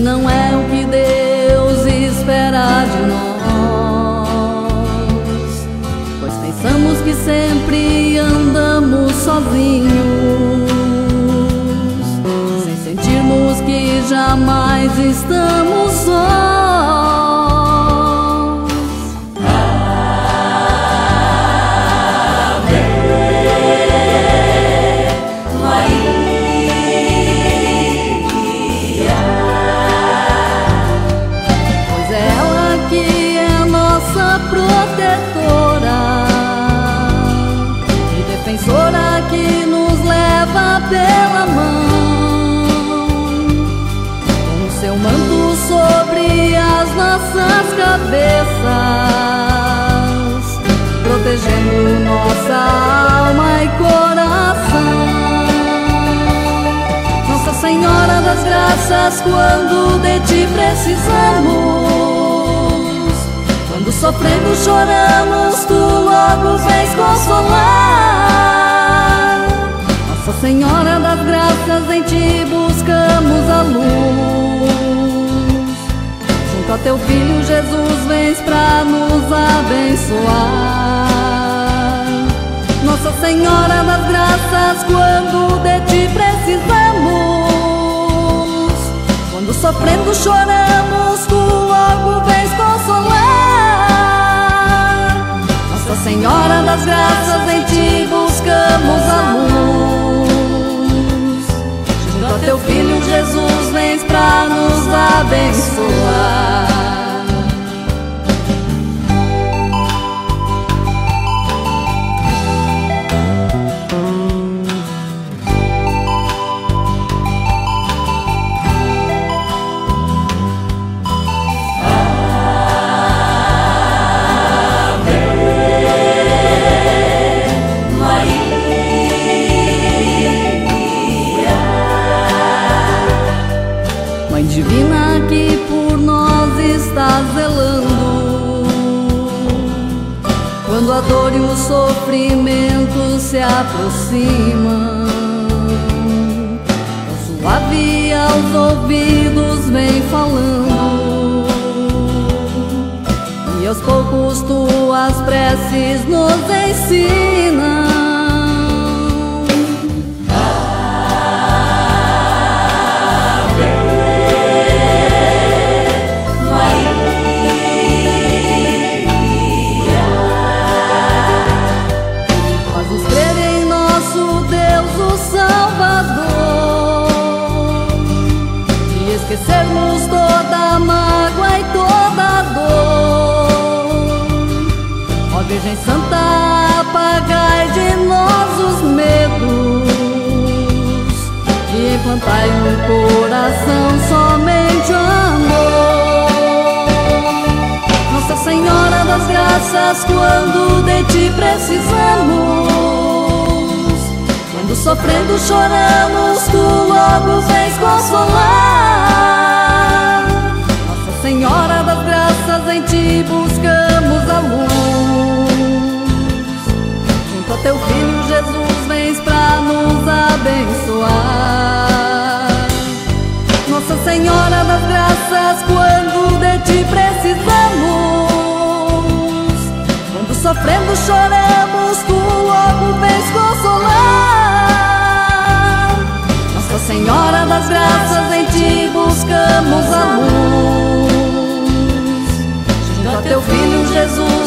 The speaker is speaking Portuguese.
não é o que Deus espera de nós. Pois pensamos que sempre andamos sozinhos, sem sentirmos que jamais estamos. Nossas cabeças, protegendo nossa alma e coração. Nossa Senhora das Graças, quando de ti precisamos, quando sofrendo choramos, tu logo vens consolar. Nossa Senhora das Graças, em ti buscamos a luz. A teu filho Jesus, vens pra nos abençoar. Nossa Senhora das Graças, quando de ti precisamos, quando sofrendo choramos, tu logo vens consolar. Nossa Senhora das Graças, em ti dor e o sofrimento se aproximam, suave aos ouvidos vem falando. E aos poucos tuas preces nos ensinam. Esquecermos toda a mágoa e toda a dor. Ó Virgem Santa, apagai de nós os medos e implantai no coração somente amor. Nossa Senhora das Graças, quando de ti precisamos, quando sofrendo choramos, tu logo vens Teu filho Jesus vens pra nos abençoar. Nossa Senhora das Graças, quando de ti precisamos, quando sofrendo choramos, tu logo vens consolar. Nossa Senhora das Graças, em ti buscamos a luz. Junto a teu filho Jesus.